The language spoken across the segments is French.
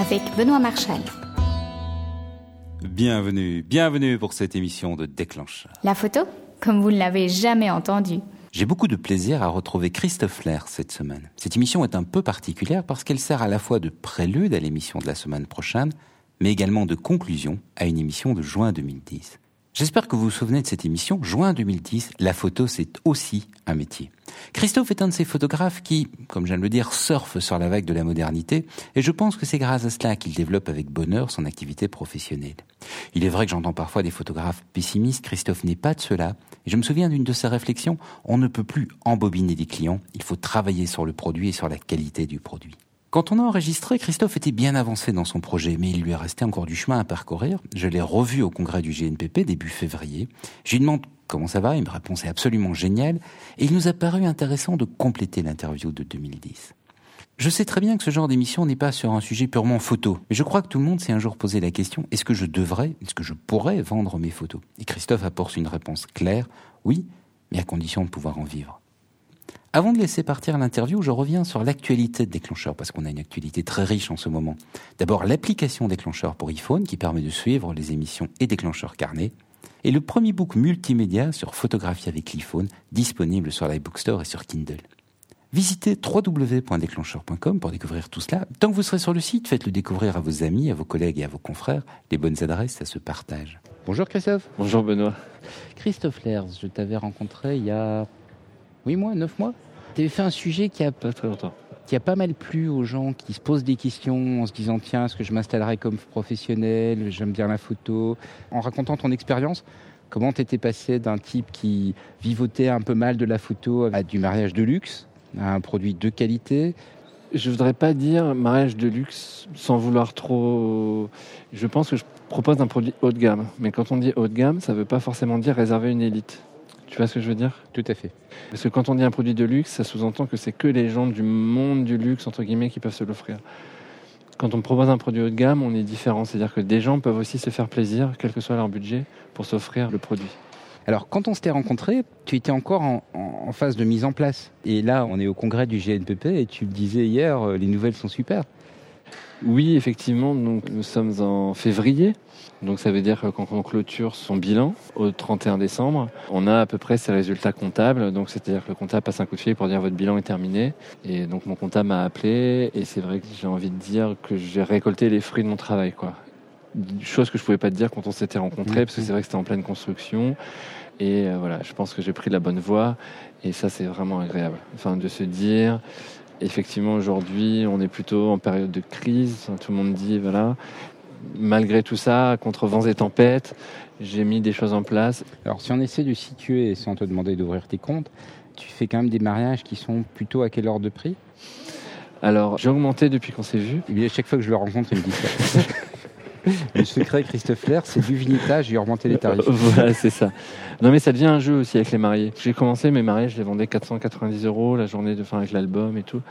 avec Benoît Marchal. Bienvenue, bienvenue pour cette émission de Déclencheur. La photo, comme vous ne l'avez jamais entendu. J'ai beaucoup de plaisir à retrouver Christophe Lair cette semaine. Cette émission est un peu particulière parce qu'elle sert à la fois de prélude à l'émission de la semaine prochaine, mais également de conclusion à une émission de juin 2010. J'espère que vous vous souvenez de cette émission. Juin 2010, la photo, c'est aussi un métier. Christophe est un de ces photographes qui, comme je de le dire, surfe sur la vague de la modernité, et je pense que c'est grâce à cela qu'il développe avec bonheur son activité professionnelle. Il est vrai que j'entends parfois des photographes pessimistes, Christophe n'est pas de cela, et je me souviens d'une de ses réflexions, on ne peut plus embobiner des clients, il faut travailler sur le produit et sur la qualité du produit. Quand on a enregistré, Christophe était bien avancé dans son projet, mais il lui est resté encore du chemin à parcourir. Je l'ai revu au congrès du GNPP début février. Je lui demande comment ça va, il me répond c'est absolument génial, et il nous a paru intéressant de compléter l'interview de 2010. Je sais très bien que ce genre d'émission n'est pas sur un sujet purement photo, mais je crois que tout le monde s'est un jour posé la question est-ce que je devrais, est-ce que je pourrais vendre mes photos? Et Christophe apporte une réponse claire oui, mais à condition de pouvoir en vivre. Avant de laisser partir l'interview, je reviens sur l'actualité de Déclencheur, parce qu'on a une actualité très riche en ce moment. D'abord, l'application Déclencheur pour iPhone, qui permet de suivre les émissions et Déclencheur carnet. Et le premier book multimédia sur photographie avec l'iPhone, disponible sur l'iBook Store et sur Kindle. Visitez www.déclencheur.com pour découvrir tout cela. Tant que vous serez sur le site, faites-le découvrir à vos amis, à vos collègues et à vos confrères. Les bonnes adresses, ça se partage. Bonjour Christophe. Bonjour Benoît. Christophe Lers, je t'avais rencontré il y a 8 mois, 9 mois? Tu avais fait un sujet qui a pas très longtemps. Qui a pas mal plu aux gens qui se posent des questions en se disant tiens, est-ce que je m'installerai comme professionnel J'aime bien la photo? En racontant ton expérience, comment tu étais passé d'un type qui vivotait un peu mal de la photo à du mariage de luxe, à un produit de qualité? Je voudrais pas dire mariage de luxe sans vouloir trop. Je pense que je propose un produit haut de gamme. Mais quand on dit haut de gamme, ça veut pas forcément dire réserver une élite. Tu vois ce que je veux dire? Tout à fait. Parce que quand on dit un produit de luxe, ça sous-entend que c'est que les gens du monde du luxe, entre guillemets, qui peuvent se l'offrir. Quand on propose un produit haut de gamme, on est différent. C'est-à-dire que des gens peuvent aussi se faire plaisir, quel que soit leur budget, pour s'offrir le produit. Alors, quand on s'était rencontré, tu étais encore en, phase de mise en place. Et là, on est au congrès du GNPP et tu le disais hier, euh, les nouvelles sont super. Oui, effectivement, donc nous sommes en février. Donc ça veut dire que quand on clôture son bilan au 31 décembre, on a à peu près ses résultats comptables. Donc c'est-à-dire que le comptable passe un coup de fil pour dire votre bilan est terminé. Et donc mon comptable m'a appelé et c'est vrai que j'ai envie de dire que j'ai récolté les fruits de mon travail, quoi. Chose que je pouvais pas te dire quand on s'était rencontrés, parce que c'est vrai que c'était en pleine construction. Et euh, voilà, je pense que j'ai pris la bonne voie. Et ça, c'est vraiment agréable. Enfin, de se dire, effectivement, aujourd'hui, on est plutôt en période de crise. Tout le monde dit, voilà, malgré tout ça, contre vents et tempêtes, j'ai mis des choses en place. Alors, si on essaie de situer, sans te demander d'ouvrir tes comptes, tu fais quand même des mariages qui sont plutôt à quel ordre de prix? Alors, j'ai augmenté depuis qu'on s'est vu. Et à chaque fois que je le rencontre, il me dit ça. le secret, Christophe c'est du vinitage et augmenter les tarifs. voilà, c'est ça. Non, mais ça devient un jeu aussi avec les mariés. J'ai commencé mes mariés, je les vendais 490 euros la journée de fin avec l'album et tout.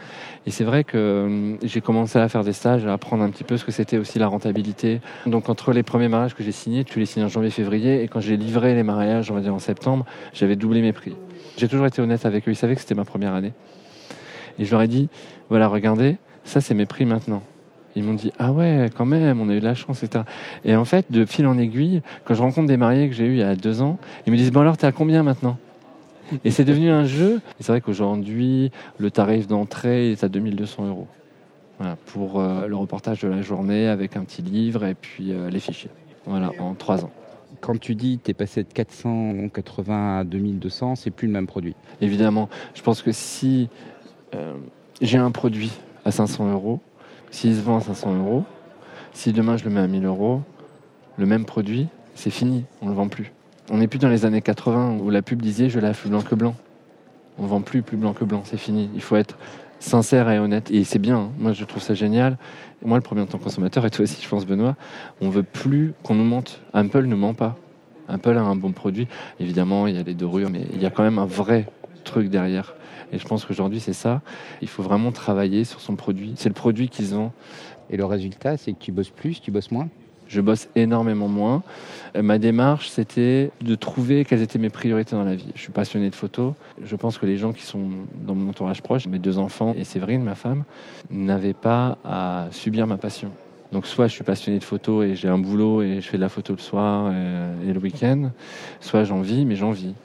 Et c'est vrai que euh, j'ai commencé à faire des stages, à apprendre un petit peu ce que c'était aussi la rentabilité. Donc, entre les premiers mariages que j'ai signés, tu les signes en janvier-février, et quand j'ai livré les mariages, on va dire en septembre, j'avais doublé mes prix. J'ai toujours été honnête avec eux. Ils savaient que c'était ma première année. Et je leur ai dit, voilà, regardez, ça c'est mes prix maintenant. Ils m'ont dit ah ouais quand même on a eu de la chance etc. Et en fait de fil en aiguille quand je rencontre des mariés que j'ai eu il y a deux ans ils me disent bon alors t'es à combien maintenant? Et c'est devenu un jeu. Et c'est vrai qu'aujourd'hui le tarif d'entrée est à 2200 euros voilà, pour euh, le reportage de la journée avec un petit livre et puis euh, les fichiers. Voilà en trois ans. Quand tu dis tu es passé de 480 à 2200, c'est plus le même produit? Évidemment, je pense que si euh, j'ai un produit à 500 euros, s'il se vend à 500 euros, si demain je le mets à 1000 euros, le même produit, c'est fini, on ne le vend plus. On n'est plus dans les années 80 où la pub disait je lave plus blanc que blanc. On ne vend plus plus blanc que blanc, c'est fini. Il faut être sincère et honnête. Et c'est bien, hein. moi je trouve ça génial. Moi le premier en tant que consommateur, et toi aussi je pense Benoît, on veut plus qu'on nous mente. Apple ne ment pas. Apple a un bon produit. Évidemment, il y a les dorures, mais il y a quand même un vrai truc derrière. Et je pense qu'aujourd'hui, c'est ça. Il faut vraiment travailler sur son produit. C'est le produit qui se vend. Et le résultat, c'est que tu bosses plus, tu bosses moins? Je bosse énormément moins. Euh, ma démarche, c'était de trouver quelles étaient mes priorités dans la vie. Je suis passionné de photo. Je pense que les gens qui sont dans mon entourage proche, mes deux enfants et Séverine, ma femme, n'avaient pas à subir ma passion. Donc soit je suis passionné de photo et j'ai un boulot et je fais de la photo le soir et, et le week-end, soit j'en vis, mais j'en vis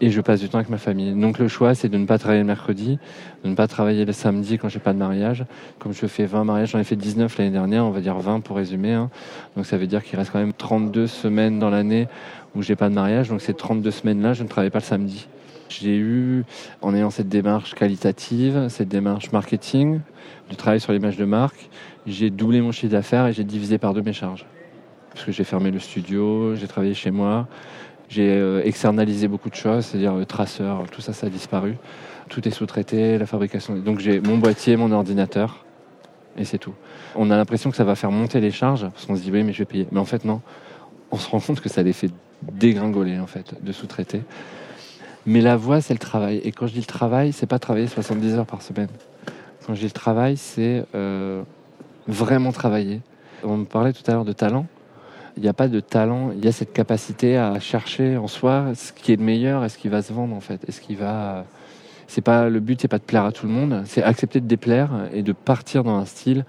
et je passe du temps avec ma famille. Donc le choix, c'est de ne pas travailler le mercredi, de ne pas travailler le samedi quand j'ai pas de mariage. Comme je fais 20 mariages, j'en ai fait 19 l'année dernière, on va dire 20 pour résumer. Hein. Donc ça veut dire qu'il reste quand même 32 semaines dans l'année où j'ai pas de mariage. Donc ces 32 semaines-là, je ne travaille pas le samedi. J'ai eu, en ayant cette démarche qualitative, cette démarche marketing, de travail sur l'image de marque, j'ai doublé mon chiffre d'affaires et j'ai divisé par deux mes charges. Parce que j'ai fermé le studio, j'ai travaillé chez moi, j'ai euh, externalisé beaucoup de choses, c'est-à-dire le traceur, tout ça, ça a disparu. Tout est sous-traité, la fabrication. Donc j'ai mon boîtier, mon ordinateur, et c'est tout. On a l'impression que ça va faire monter les charges, parce qu'on se dit oui, mais je vais payer. Mais en fait, non. On se rend compte que ça les fait dégringoler, en fait, de sous-traiter. Mais la voix, c'est le travail. Et quand je dis le travail, c'est pas travailler 70 heures par semaine. Quand je dis le travail, c'est euh, vraiment travailler. On me parlait tout à l'heure de talent il n'y a pas de talent, il y a cette capacité à chercher en soi ce qui est le meilleur et ce qui va se vendre en fait. Est-ce qui va c'est pas le but c'est pas de plaire à tout le monde, c'est accepter de déplaire et de partir dans un style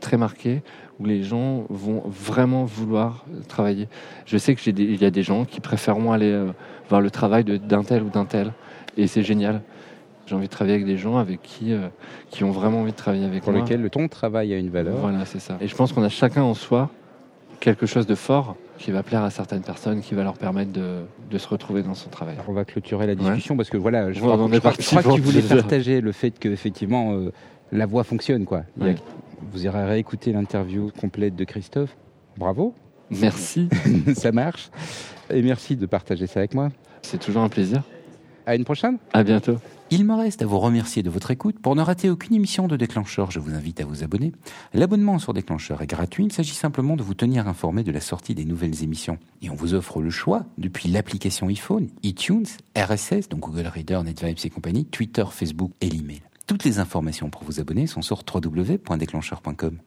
très marqué où les gens vont vraiment vouloir travailler. Je sais que il y a des gens qui préfèrent aller euh, voir le travail d'un tel ou d'un tel et c'est génial. J'ai envie de travailler avec des gens avec qui, euh, qui ont vraiment envie de travailler avec Pour moi. Pour lesquels le ton de travail a une valeur. Voilà, c'est ça. Et je pense qu'on a chacun en soi quelque chose de fort qui va plaire à certaines personnes, qui va leur permettre de, de se retrouver dans son travail. Alors on va clôturer la discussion parce que voilà, je, crois, je, crois, je crois que tu voulais partager le fait que effectivement euh, la voix fonctionne quoi. Ouais. vous irez réécouter l'interview complète de Christophe. Bravo. Merci. ça marche. Et merci de partager ça avec moi. C'est toujours un plaisir. À une prochaine. À bientôt. Il me reste à vous remercier de votre écoute. Pour ne rater aucune émission de Déclencheur, je vous invite à vous abonner. L'abonnement sur Déclencheur est gratuit. Il s'agit simplement de vous tenir informé de la sortie des nouvelles émissions. Et on vous offre le choix depuis l'application iPhone, iTunes, RSS, donc Google Reader, NetVibes et compagnie, Twitter, Facebook et l'email. Toutes les informations pour vous abonner sont sur www.déclencheur.com.